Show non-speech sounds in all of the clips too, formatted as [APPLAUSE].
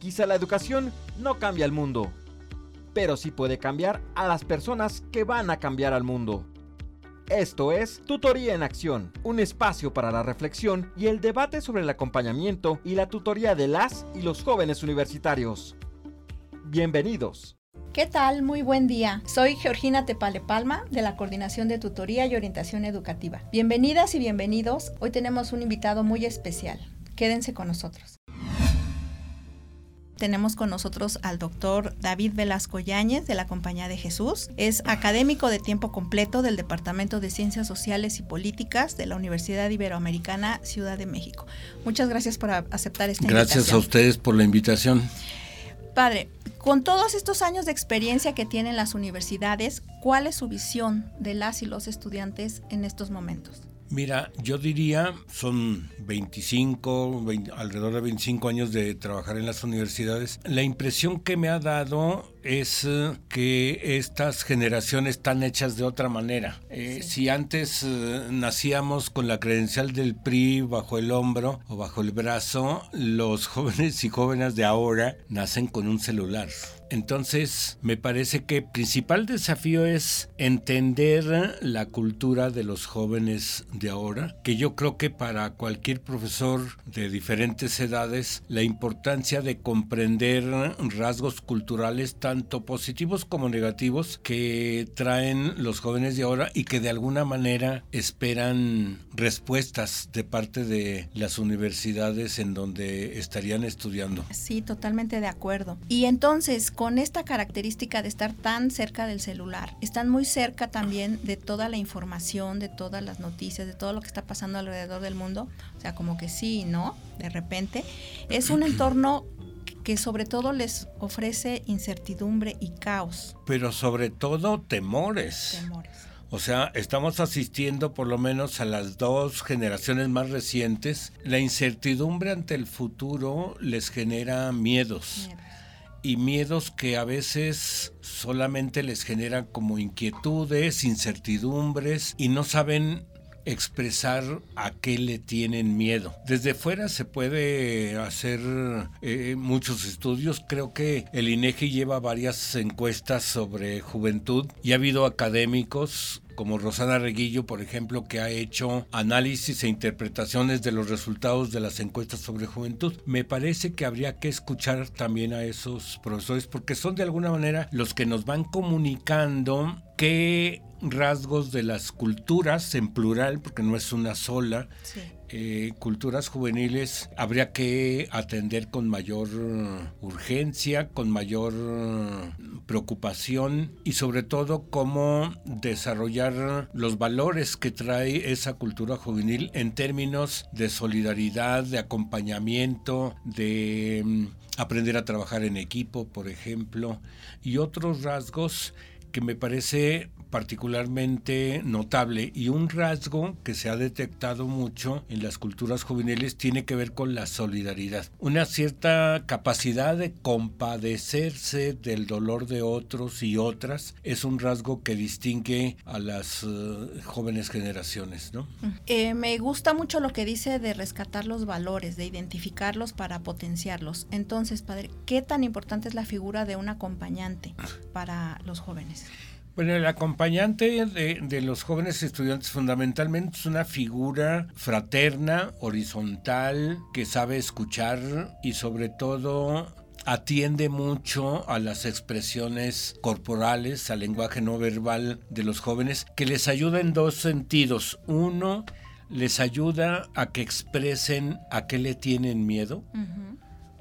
Quizá la educación no cambia el mundo, pero sí puede cambiar a las personas que van a cambiar al mundo. Esto es Tutoría en Acción, un espacio para la reflexión y el debate sobre el acompañamiento y la tutoría de las y los jóvenes universitarios. Bienvenidos. ¿Qué tal? Muy buen día. Soy Georgina Tepale Palma de la Coordinación de Tutoría y Orientación Educativa. Bienvenidas y bienvenidos. Hoy tenemos un invitado muy especial. Quédense con nosotros tenemos con nosotros al doctor David Velasco Yáñez de la Compañía de Jesús. Es académico de tiempo completo del Departamento de Ciencias Sociales y Políticas de la Universidad Iberoamericana Ciudad de México. Muchas gracias por aceptar esta invitación. Gracias a ustedes por la invitación. Padre, con todos estos años de experiencia que tienen las universidades, ¿cuál es su visión de las y los estudiantes en estos momentos? Mira, yo diría, son 25, alrededor de 25 años de trabajar en las universidades. La impresión que me ha dado es eh, que estas generaciones están hechas de otra manera. Eh, si antes eh, nacíamos con la credencial del PRI bajo el hombro o bajo el brazo, los [LAUGHS] jóvenes y jóvenes de ahora nacen con un celular. Entonces, me parece que el principal desafío es entender la cultura de los jóvenes de ahora, que yo creo que para cualquier profesor de diferentes edades, la importancia de comprender rasgos culturales tanto positivos como negativos que traen los jóvenes de ahora y que de alguna manera esperan respuestas de parte de las universidades en donde estarían estudiando. Sí, totalmente de acuerdo. Y entonces, con esta característica de estar tan cerca del celular, están muy cerca también de toda la información, de todas las noticias, de todo lo que está pasando alrededor del mundo. O sea, como que sí no, de repente. Es un entorno que sobre todo les ofrece incertidumbre y caos. Pero sobre todo temores. Temores. O sea, estamos asistiendo por lo menos a las dos generaciones más recientes. La incertidumbre ante el futuro les genera miedos y miedos que a veces solamente les generan como inquietudes, incertidumbres y no saben expresar a qué le tienen miedo. Desde fuera se puede hacer eh, muchos estudios. Creo que el INEGI lleva varias encuestas sobre juventud y ha habido académicos como Rosana Reguillo, por ejemplo, que ha hecho análisis e interpretaciones de los resultados de las encuestas sobre juventud. Me parece que habría que escuchar también a esos profesores porque son de alguna manera los que nos van comunicando qué rasgos de las culturas en plural, porque no es una sola, eh, culturas juveniles habría que atender con mayor urgencia, con mayor preocupación y sobre todo cómo desarrollar los valores que trae esa cultura juvenil en términos de solidaridad, de acompañamiento, de mm, aprender a trabajar en equipo, por ejemplo, y otros rasgos que me parece particularmente notable y un rasgo que se ha detectado mucho en las culturas juveniles tiene que ver con la solidaridad. Una cierta capacidad de compadecerse del dolor de otros y otras es un rasgo que distingue a las eh, jóvenes generaciones. ¿no? Eh, me gusta mucho lo que dice de rescatar los valores, de identificarlos para potenciarlos. Entonces, padre, ¿qué tan importante es la figura de un acompañante para los jóvenes? Bueno, el acompañante de, los jóvenes estudiantes fundamentalmente es una figura fraterna, horizontal, que sabe escuchar y sobre todo atiende mucho a las expresiones corporales, al lenguaje no verbal de los jóvenes, que les ayuda en dos sentidos. Uno, les ayuda a que expresen a qué le tienen miedo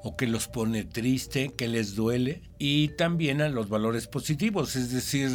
o que los pone triste, que les duele, y también a los valores positivos, es decir,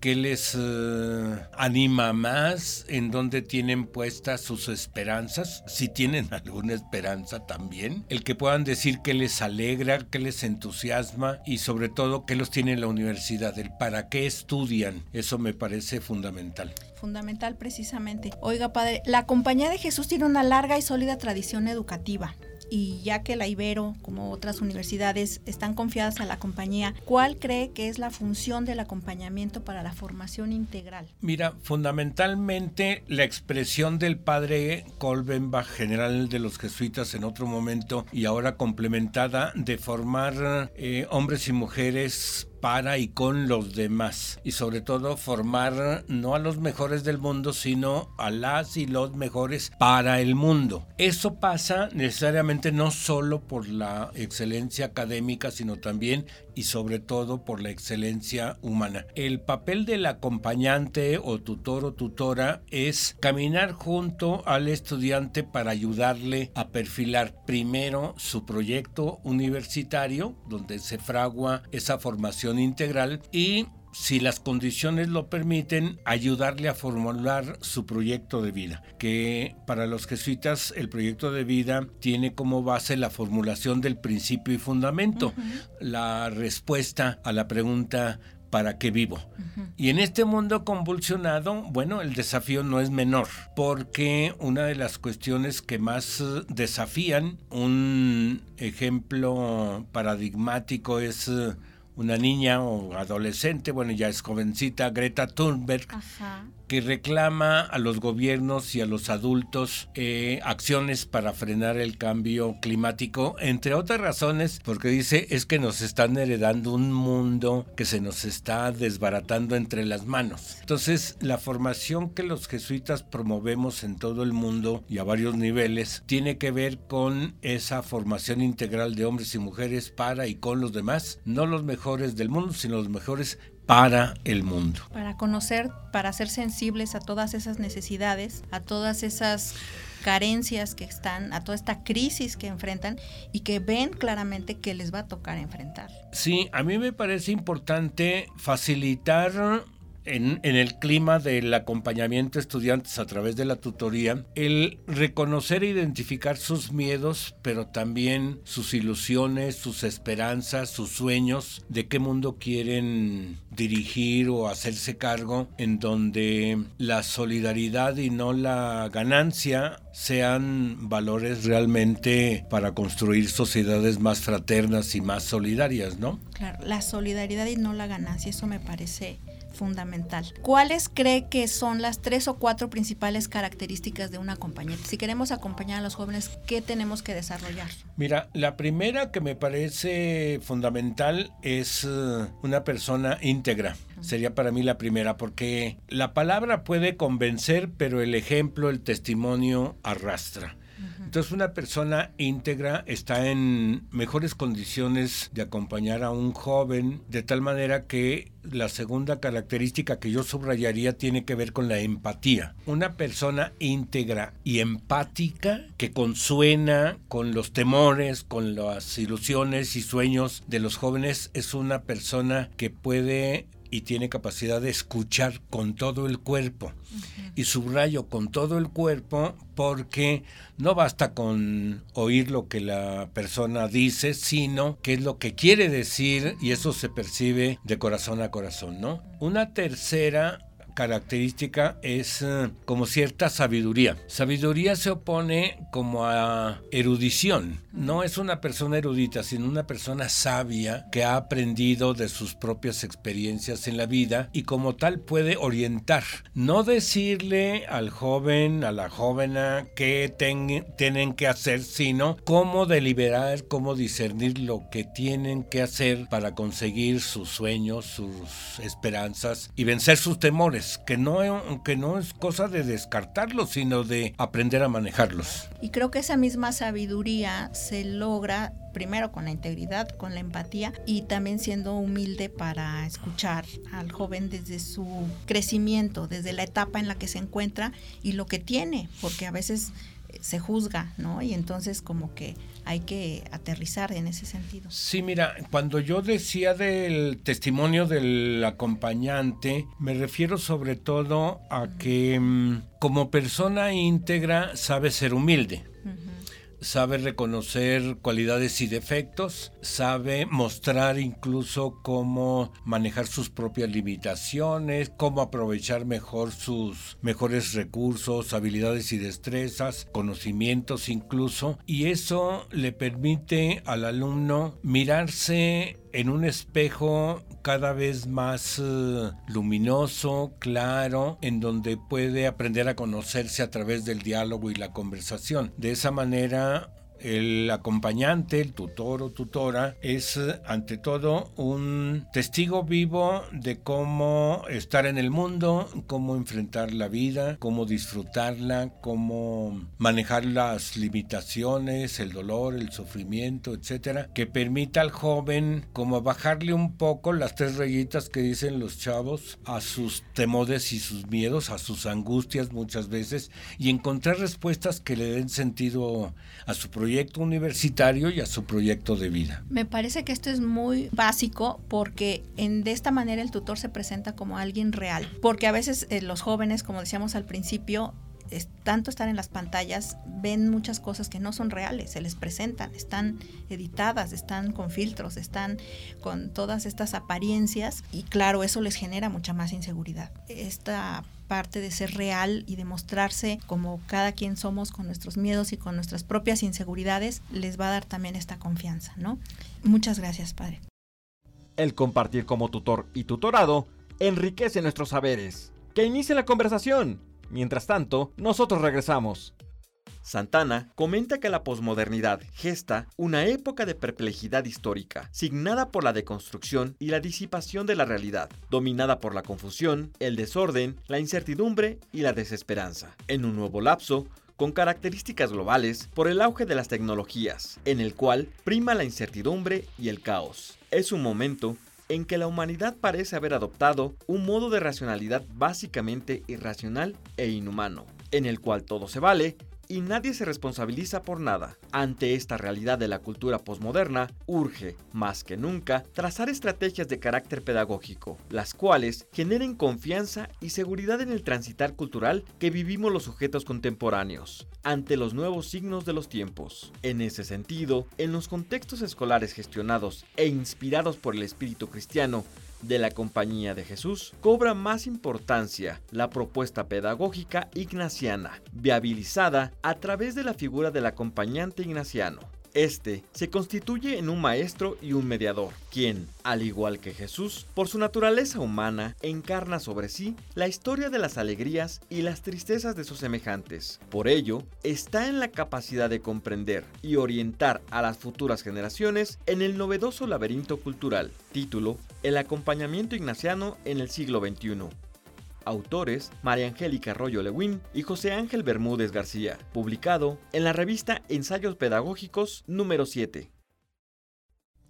que les eh, anima más, en donde tienen puestas sus esperanzas, si tienen [LAUGHS] alguna esperanza también, el que puedan decir que les alegra, que les entusiasma y sobre todo que los tiene en la universidad, el para qué estudian, eso me parece fundamental fundamental precisamente. Oiga, padre, la Compañía de Jesús tiene una larga y sólida tradición educativa y ya que la Ibero, como otras universidades, están confiadas a la compañía, ¿cuál cree que es la función del acompañamiento para la formación integral? Mira, fundamentalmente la expresión del padre Kolbenbach, general de los jesuitas en otro momento y ahora complementada de formar eh, hombres y mujeres para y con los demás y sobre todo formar no a los mejores del mundo sino a las y los mejores para el mundo. Eso pasa necesariamente no solo por la excelencia académica sino también y sobre todo por la excelencia humana. El papel del acompañante o tutor o tutora es caminar junto al estudiante para ayudarle a perfilar primero su proyecto universitario donde se fragua esa formación integral y si las condiciones lo permiten, ayudarle a formular su proyecto de vida, que para los jesuitas el proyecto de vida tiene como base la formulación del principio y fundamento, la respuesta a la pregunta ¿para qué vivo? Y en este mundo convulsionado, bueno, el desafío no es menor, porque una de las cuestiones que más desafían, un ejemplo paradigmático es una niña o adolescente, bueno, ya es jovencita, Greta Thunberg, que reclama a los gobiernos y a los adultos eh, acciones para frenar el cambio climático, entre otras razones, porque dice es que nos están heredando un mundo que se nos está desbaratando entre las manos. Entonces, la formación que los jesuitas promovemos en todo el mundo y a varios niveles tiene que ver con esa formación integral de hombres y mujeres para y con los demás, no los mejores del mundo, sino los mejores para el mundo. Para conocer, para ser sensibles a todas esas necesidades, a todas esas carencias que están, a toda esta crisis que enfrentan y que ven claramente que les va a tocar enfrentar. Sí, a mí me parece importante facilitar en, el clima del acompañamiento a estudiantes a través de la tutoría, el reconocer e identificar sus miedos, pero también sus ilusiones, sus esperanzas, sus sueños, de qué mundo quieren dirigir o hacerse cargo, en donde la solidaridad y no la ganancia sean valores realmente para construir sociedades más fraternas y más solidarias, ¿no? Claro, la solidaridad y no la ganancia, eso me parece fundamental. ¿Cuáles cree que son las tres o cuatro principales características de un acompañante? Si queremos acompañar a los jóvenes, ¿qué tenemos que desarrollar? Mira, la primera que me parece fundamental es eh, una persona íntegra. Sería para mí la primera, porque la palabra puede convencer, pero el ejemplo, el testimonio arrastra. Entonces una persona íntegra está en mejores condiciones de acompañar a un joven, de tal manera que la segunda característica que yo subrayaría tiene que ver con la empatía. Una persona íntegra y empática que consuena con los temores, con las ilusiones y sueños de los jóvenes es una persona que puede y tiene capacidad de escuchar con todo el cuerpo. Y subrayo con todo el cuerpo porque no basta con oír lo que la persona dice, sino qué es lo que quiere decir y eso se percibe de corazón a corazón, ¿no? Una tercera característica es eh, como cierta sabiduría. Sabiduría se opone como a erudición. No es una persona erudita, sino una persona sabia que ha aprendido de sus propias experiencias en la vida y como tal puede orientar. No decirle al joven, a la jóvena qué tienen que hacer, sino cómo deliberar, cómo discernir lo que tienen que hacer para conseguir sus sueños, sus esperanzas y vencer sus temores que no, que no es cosa de descartarlos, sino de aprender a manejarlos. Y creo que esa misma sabiduría se logra primero con la integridad, con la empatía y también siendo humilde para escuchar al joven desde su crecimiento, desde la etapa en la que se encuentra y lo que tiene, porque a veces se juzga, ¿no? Y entonces como que hay que aterrizar en ese sentido. Sí, mira, cuando yo decía del testimonio del acompañante, me refiero sobre todo a que mm, como persona íntegra sabe ser humilde. Sabe reconocer cualidades y defectos, sabe mostrar incluso cómo manejar sus propias limitaciones, cómo aprovechar mejor sus mejores recursos, habilidades y destrezas, conocimientos incluso, y eso le permite al alumno mirarse en un espejo cada vez más eh, luminoso, claro, en donde puede aprender a conocerse a través del diálogo y la conversación. De esa manera el acompañante, el tutor o tutora, es ante todo un testigo vivo de cómo estar en el mundo, cómo enfrentar la vida, cómo disfrutarla, cómo manejar las limitaciones, el dolor, el sufrimiento, etcétera, que permita al joven como bajarle un poco las tres rayitas que dicen los chavos a sus temores y sus miedos, a sus angustias muchas veces y encontrar respuestas que le den sentido a su proyecto proyecto universitario y a su proyecto de vida. Me parece que esto es muy básico porque en, de esta manera el tutor se presenta como alguien real, porque a veces eh, los jóvenes, como decíamos al principio, tanto estar en las pantallas, ven muchas cosas que no son reales, se les presentan, están editadas, están con filtros, están con todas estas apariencias y claro, eso les genera mucha más inseguridad. Esta parte de ser real y de mostrarse como cada quien somos con nuestros miedos y con nuestras propias inseguridades, les va a dar también esta confianza, ¿no? Muchas gracias, Padre. El compartir como tutor y tutorado enriquece nuestros saberes. Que inicie la conversación. Mientras tanto, nosotros regresamos. Santana comenta que la posmodernidad gesta una época de perplejidad histórica, signada por la deconstrucción y la disipación de la realidad, dominada por la confusión, el desorden, la incertidumbre y la desesperanza. En un nuevo lapso, con características globales por el auge de las tecnologías, en el cual prima la incertidumbre y el caos. Es un momento en que la humanidad parece haber adoptado un modo de racionalidad básicamente irracional e inhumano, en el cual todo se vale y nadie se responsabiliza por nada. Ante esta realidad de la cultura posmoderna, urge, más que nunca, trazar estrategias de carácter pedagógico, las cuales generen confianza y seguridad en el transitar cultural que vivimos los sujetos contemporáneos, ante los nuevos signos de los tiempos. En ese sentido, en los contextos escolares gestionados e inspirados por el espíritu cristiano, de la Compañía de Jesús, cobra más importancia la propuesta pedagógica ignaciana, viabilizada a través de la figura del acompañante ignaciano. Este se constituye en un maestro y un mediador, quien, al igual que Jesús, por su naturaleza humana, encarna sobre sí la historia de las alegrías y las tristezas de sus semejantes. Por ello, está en la capacidad de comprender y orientar a las futuras generaciones en el novedoso laberinto cultural. Título, El acompañamiento ignaciano en el siglo XXI autores María Angélica Arroyo Lewin y José Ángel Bermúdez García, publicado en la revista Ensayos Pedagógicos número 7.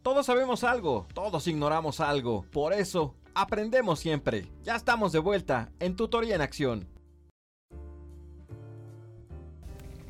Todos sabemos algo, todos ignoramos algo, por eso aprendemos siempre. Ya estamos de vuelta en Tutoría en Acción.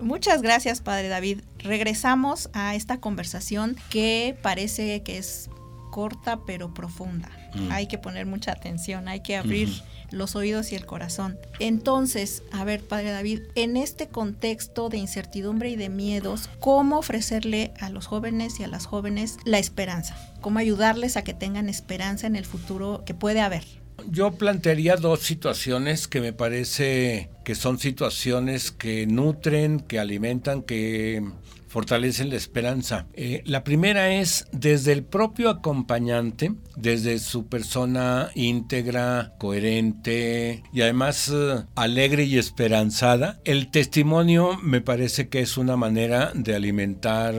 Muchas gracias, Padre David. Regresamos a esta conversación que parece que es corta pero profunda. Mm. Hay que poner mucha atención, hay que abrir los oídos y el corazón. Entonces, a ver, Padre David, en este contexto de incertidumbre y de miedos, ¿cómo ofrecerle a los jóvenes y a las jóvenes la esperanza? ¿Cómo ayudarles a que tengan esperanza en el futuro que puede haber? Yo plantearía dos situaciones que me parece que son situaciones que nutren, que alimentan, que fortalecen la esperanza. Eh, la primera es desde el propio acompañante, desde su persona íntegra, coherente y además eh, alegre y esperanzada. El testimonio me parece que es una manera de alimentar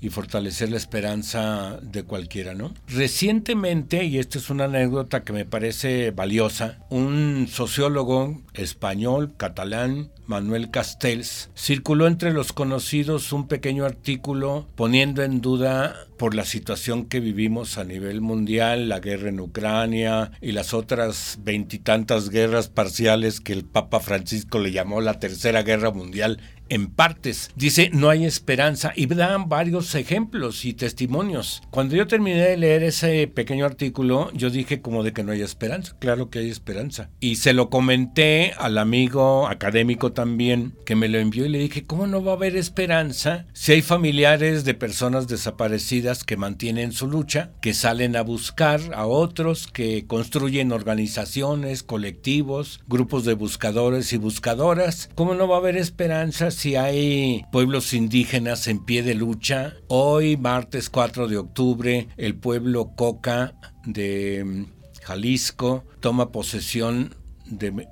y fortalecer la esperanza de cualquiera, ¿no? Recientemente, y esta es una anécdota que me parece valiosa, un sociólogo español, catalán, Manuel Castells, circuló entre los conocidos un pequeño artículo poniendo en duda por la situación que vivimos a nivel mundial, la guerra en Ucrania y las otras veintitantas guerras parciales que el Papa Francisco le llamó la Tercera Guerra Mundial en partes. Dice, no hay esperanza y dan varios ejemplos y testimonios. Cuando yo terminé de leer ese pequeño artículo, yo dije como de que no hay esperanza. Claro que hay esperanza. Y se lo comenté al amigo académico también que me lo envió y le dije, ¿cómo no va a haber esperanza si hay familiares de personas desaparecidas que mantienen su lucha, que salen a buscar a otros, que construyen organizaciones, colectivos, grupos de buscadores y buscadoras? ¿Cómo no va a haber esperanza si hay pueblos indígenas en pie de lucha? Hoy, martes 4 de octubre, el pueblo Coca de mm, Jalisco toma posesión de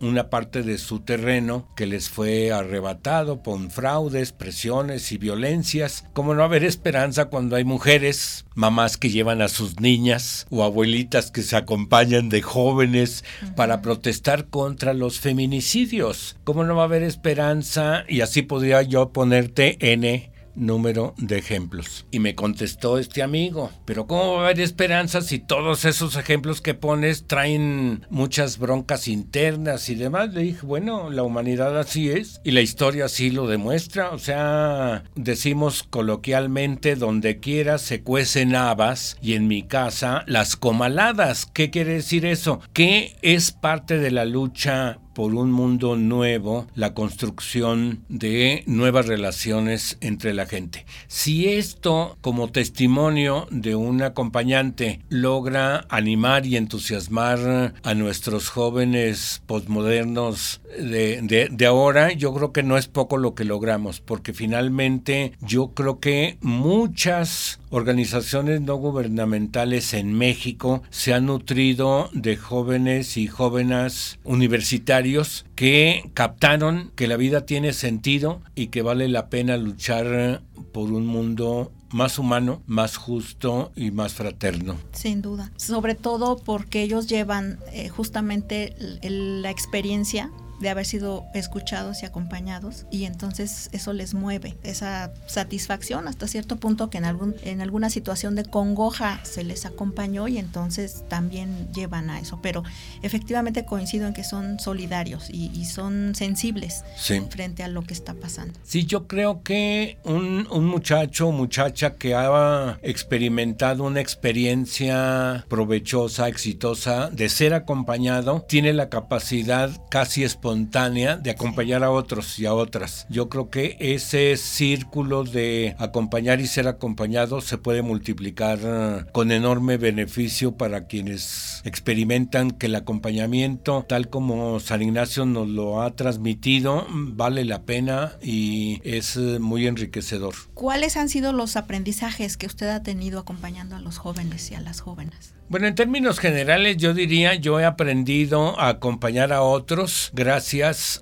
una parte de su terreno que les fue arrebatado por fraudes, presiones y violencias. Como no haber esperanza cuando hay mujeres, mamás que llevan a sus niñas o abuelitas que se acompañan de jóvenes para protestar contra los feminicidios. Como no va a haber esperanza y así podría yo ponerte N número de ejemplos. Y me contestó este amigo, pero ¿cómo va a haber esperanza si todos esos ejemplos que pones traen muchas broncas internas y demás? Le dije, bueno, la humanidad así es y la historia así lo demuestra. O sea, decimos coloquialmente, donde quiera se cuecen habas y en mi casa las comaladas. ¿Qué quiere decir eso? Que es parte de la lucha por un mundo nuevo, la construcción de nuevas relaciones entre la gente. Si esto, como testimonio de un acompañante, logra animar y entusiasmar a nuestros jóvenes posmodernos de, de, ahora, yo creo que no es poco lo que logramos, porque finalmente yo creo que muchas organizaciones no gubernamentales en México se han nutrido de jóvenes y jóvenes universitarios que captaron que la vida tiene sentido y que vale la pena luchar por un mundo más humano, más justo y más fraterno. Sin duda. Sobre todo porque ellos llevan eh, justamente la experiencia de haber sido escuchados y acompañados y entonces eso les mueve esa satisfacción hasta cierto punto que en algún en alguna situación de congoja se les acompañó y entonces también llevan a eso. Pero efectivamente coincido en que son solidarios y, son sensibles frente a lo que está pasando. Sí yo creo que un, un muchacho o muchacha que ha experimentado una experiencia provechosa exitosa de ser acompañado tiene la capacidad casi espontánea espontánea de acompañar a otros y a otras. Yo creo que ese círculo de acompañar y ser acompañado se puede multiplicar eh, con enorme beneficio para quienes experimentan que el acompañamiento, tal como San Ignacio nos lo ha transmitido, vale la pena y es eh, muy enriquecedor. ¿Cuáles han sido los aprendizajes que usted ha tenido acompañando a los jóvenes y a las jóvenes? Bueno, en términos generales yo diría, yo he aprendido a acompañar a otros gracias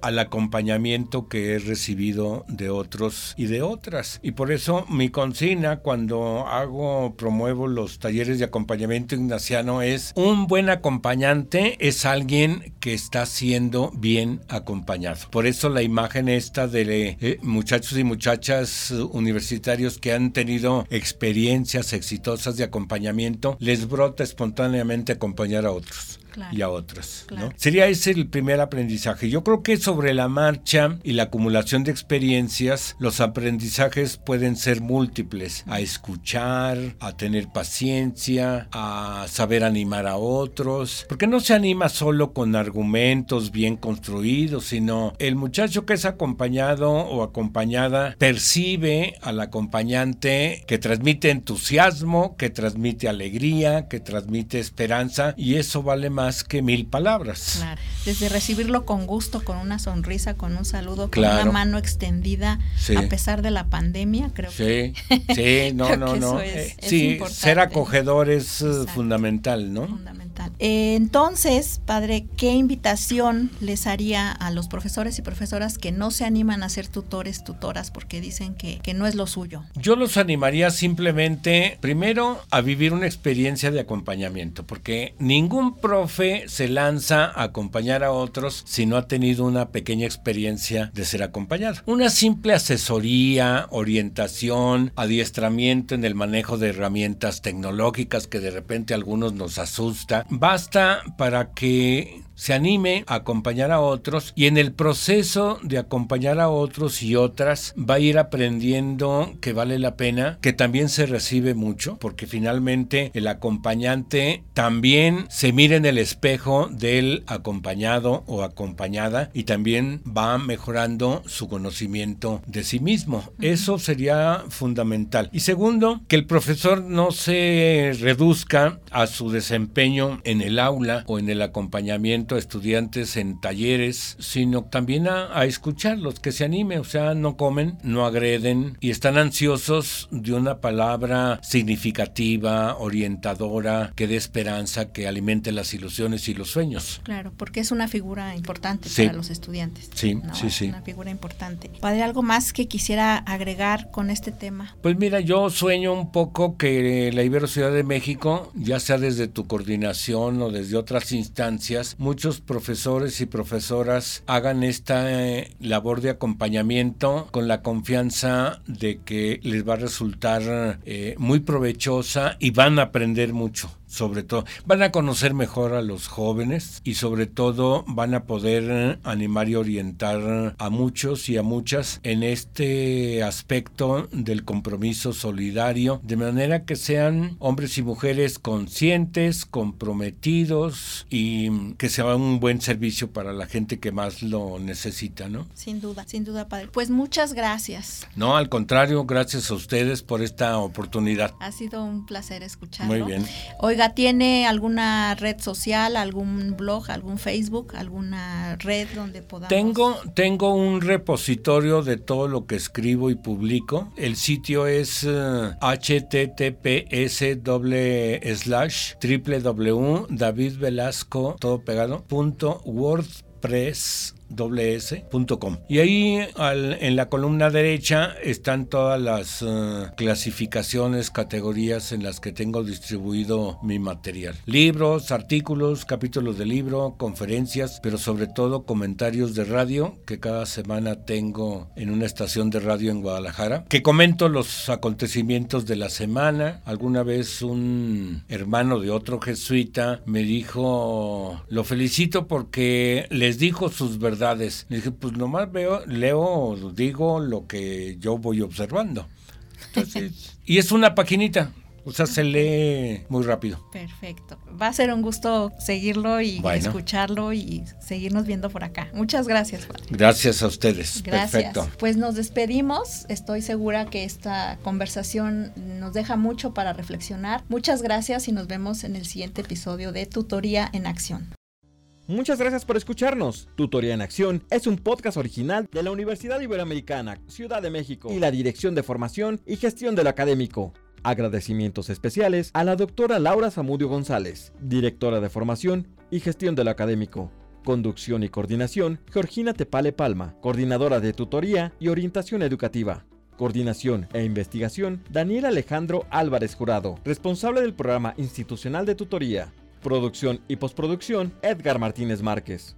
al acompañamiento que he recibido de otros y de otras. Y por eso mi consigna cuando hago, promuevo los talleres de acompañamiento ignaciano es un buen acompañante es alguien que está siendo bien acompañado. Por eso la imagen esta de eh, muchachos y muchachas universitarios que han tenido experiencias exitosas de acompañamiento les brota espontáneamente acompañar a otros y a otros. Sería ese el primer aprendizaje. Yo creo que sobre la marcha y la acumulación de experiencias, los aprendizajes pueden ser múltiples. A escuchar, a tener paciencia, a saber animar a otros. Porque no se anima solo con argumentos bien construidos, sino el muchacho que es acompañado o acompañada percibe al acompañante que transmite entusiasmo, que transmite alegría, que transmite esperanza y eso vale más que mil palabras. Claro. Desde recibirlo con gusto, con una sonrisa, con un saludo, con una mano extendida, a pesar de la pandemia, creo sí. Sí, no, [LAUGHS] no, no. Eh, sí, ser acogedor es eh, fundamental, ¿no? Fundamental. Eh, entonces, padre, ¿qué invitación les haría a los profesores y profesoras que no se animan a ser tutores, tutoras, porque dicen que, que no es lo suyo? Yo los animaría simplemente, primero, a vivir una experiencia de acompañamiento, porque ningún profe se lanza a acompañar a otros si no ha tenido una pequeña experiencia de ser acompañado. Una simple asesoría, orientación, adiestramiento en el manejo de herramientas tecnológicas que de repente a algunos nos asusta, basta para que se anime a acompañar a otros y en el proceso de acompañar a otros y otras va a ir aprendiendo que vale la pena, que también se recibe mucho, porque finalmente el acompañante también se mira en el espejo del acompañado o acompañada y también va mejorando su conocimiento de sí mismo. Eso sería fundamental. Y segundo, que el profesor no se reduzca a su desempeño en el aula o en el acompañamiento a estudiantes en talleres, sino también a, escucharlos, que se anime, o sea, no comen, no agreden y están ansiosos de una palabra significativa, orientadora, que dé esperanza, que alimente las ilusiones y los sueños. Claro, porque es una figura importante para los estudiantes. Sí, sí, sí. Una figura importante. Padre, ¿algo más que quisiera agregar con este tema? Pues mira, yo sueño un poco que la Ibero Ciudad de México, ya sea desde tu coordinación o desde otras instancias, muchos profesores y profesoras hagan esta eh, labor de acompañamiento con la confianza de que les va a resultar eh, muy provechosa y van a aprender mucho sobre todo. Van a conocer mejor a los jóvenes y sobre todo van a poder animar y orientar a muchos y a muchas en este aspecto del compromiso solidario, de manera que sean hombres y mujeres conscientes, comprometidos y que sea un buen servicio para la gente que más lo necesita, ¿no? Sin duda, sin duda, padre. Pues muchas gracias. No, al contrario, gracias a ustedes por esta oportunidad. Ha sido un placer escucharlo. Muy bien. ¿Tiene alguna red social, algún blog, algún Facebook, alguna red donde podamos? Tengo, tengo un repositorio de todo lo que escribo y publico. El sitio es https eh, slash www.davidvelasco todo pegado wordpress Y ahí en la columna derecha están todas las eh, clasificaciones, categorías en las que tengo distribuido mi material. Libros, artículos, capítulos de libro, conferencias, pero sobre todo comentarios de radio que cada semana tengo en una estación de radio en Guadalajara, que comento los acontecimientos de la semana. Alguna vez un hermano de otro jesuita me dijo, lo felicito porque les dijo sus verdades dije, pues nomás veo, leo, digo lo que yo voy observando. y es una paginita. O sea, se lee muy rápido. Perfecto. Va a ser un gusto seguirlo y escucharlo y seguirnos viendo por acá. Muchas gracias, Gracias a ustedes. Gracias. Perfecto. Pues nos despedimos. Estoy segura que esta conversación nos deja mucho para reflexionar. Muchas gracias y nos vemos en el siguiente episodio de Tutoría en Acción. Muchas gracias por escucharnos. Tutoría en Acción es un podcast original de la Universidad Iberoamericana, Ciudad de México y la Dirección de Formación y Gestión del Académico. Agradecimientos especiales a la doctora Laura Zamudio González, directora de Formación y Gestión del Académico. Conducción y coordinación, Georgina Tepale Palma, coordinadora de tutoría y orientación educativa. Coordinación e investigación, Daniel Alejandro Álvarez Jurado, responsable del programa institucional de tutoría. Producción y postproducción, Edgar Martínez Márquez.